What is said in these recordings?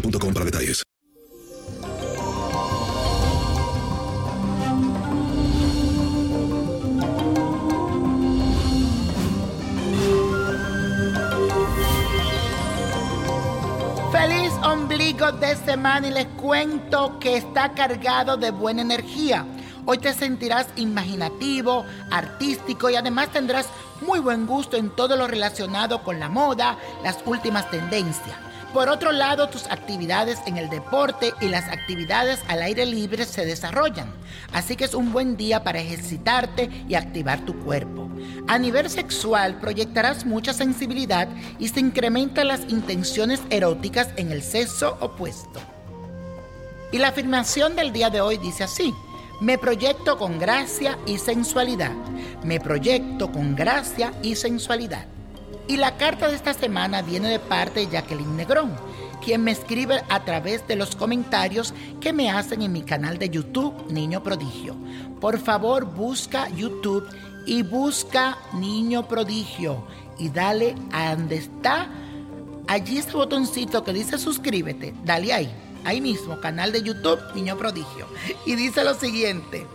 boostmobile.com para detalles. Feliz ombligo de semana y les cuento que está cargado de buena energía. Hoy te sentirás imaginativo, artístico y además tendrás muy buen gusto en todo lo relacionado con la moda, las últimas tendencias. Por otro lado, tus actividades en el deporte y las actividades al aire libre se desarrollan. Así que es un buen día para ejercitarte y activar tu cuerpo. A nivel sexual, proyectarás mucha sensibilidad y se incrementan las intenciones eróticas en el sexo opuesto. Y la afirmación del día de hoy dice así. Me proyecto con gracia y sensualidad. Me proyecto con gracia y sensualidad. Y la carta de esta semana viene de parte de Jacqueline Negrón, quien me escribe a través de los comentarios que me hacen en mi canal de YouTube Niño Prodigio. Por favor, busca YouTube y busca Niño Prodigio y dale a donde está, allí ese botoncito que dice suscríbete, dale ahí, ahí mismo, canal de YouTube Niño Prodigio. Y dice lo siguiente.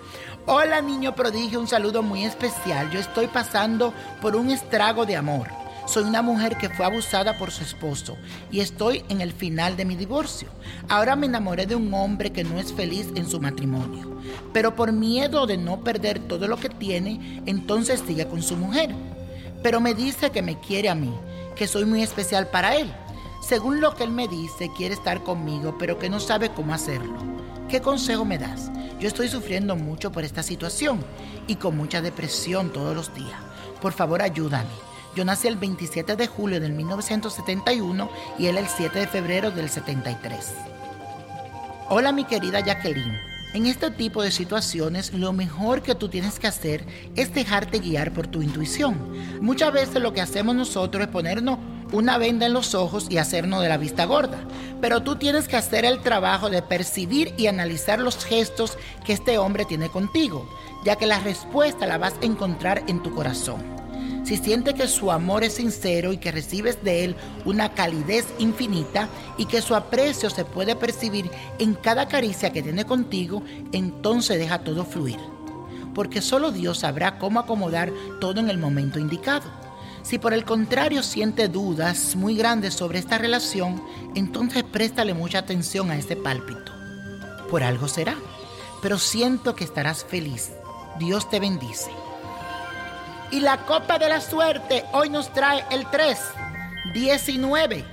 Hola niño prodigio, un saludo muy especial. Yo estoy pasando por un estrago de amor. Soy una mujer que fue abusada por su esposo y estoy en el final de mi divorcio. Ahora me enamoré de un hombre que no es feliz en su matrimonio, pero por miedo de no perder todo lo que tiene, entonces sigue con su mujer. Pero me dice que me quiere a mí, que soy muy especial para él. Según lo que él me dice, quiere estar conmigo, pero que no sabe cómo hacerlo. ¿Qué consejo me das? Yo estoy sufriendo mucho por esta situación y con mucha depresión todos los días. Por favor, ayúdame. Yo nací el 27 de julio del 1971 y él el 7 de febrero del 73. Hola mi querida Jacqueline. En este tipo de situaciones lo mejor que tú tienes que hacer es dejarte guiar por tu intuición. Muchas veces lo que hacemos nosotros es ponernos una venda en los ojos y hacernos de la vista gorda. Pero tú tienes que hacer el trabajo de percibir y analizar los gestos que este hombre tiene contigo, ya que la respuesta la vas a encontrar en tu corazón. Si sientes que su amor es sincero y que recibes de él una calidez infinita y que su aprecio se puede percibir en cada caricia que tiene contigo, entonces deja todo fluir. Porque solo Dios sabrá cómo acomodar todo en el momento indicado. Si por el contrario siente dudas muy grandes sobre esta relación, entonces préstale mucha atención a ese pálpito. Por algo será, pero siento que estarás feliz. Dios te bendice. Y la copa de la suerte hoy nos trae el 3, 19,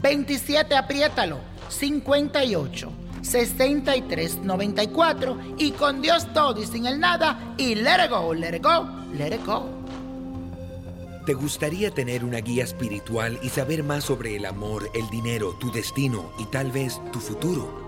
27, apriétalo. 58, 63, 94. Y con Dios todo y sin el nada. Y let it go, let it go, let it go. ¿Te gustaría tener una guía espiritual y saber más sobre el amor, el dinero, tu destino y tal vez tu futuro?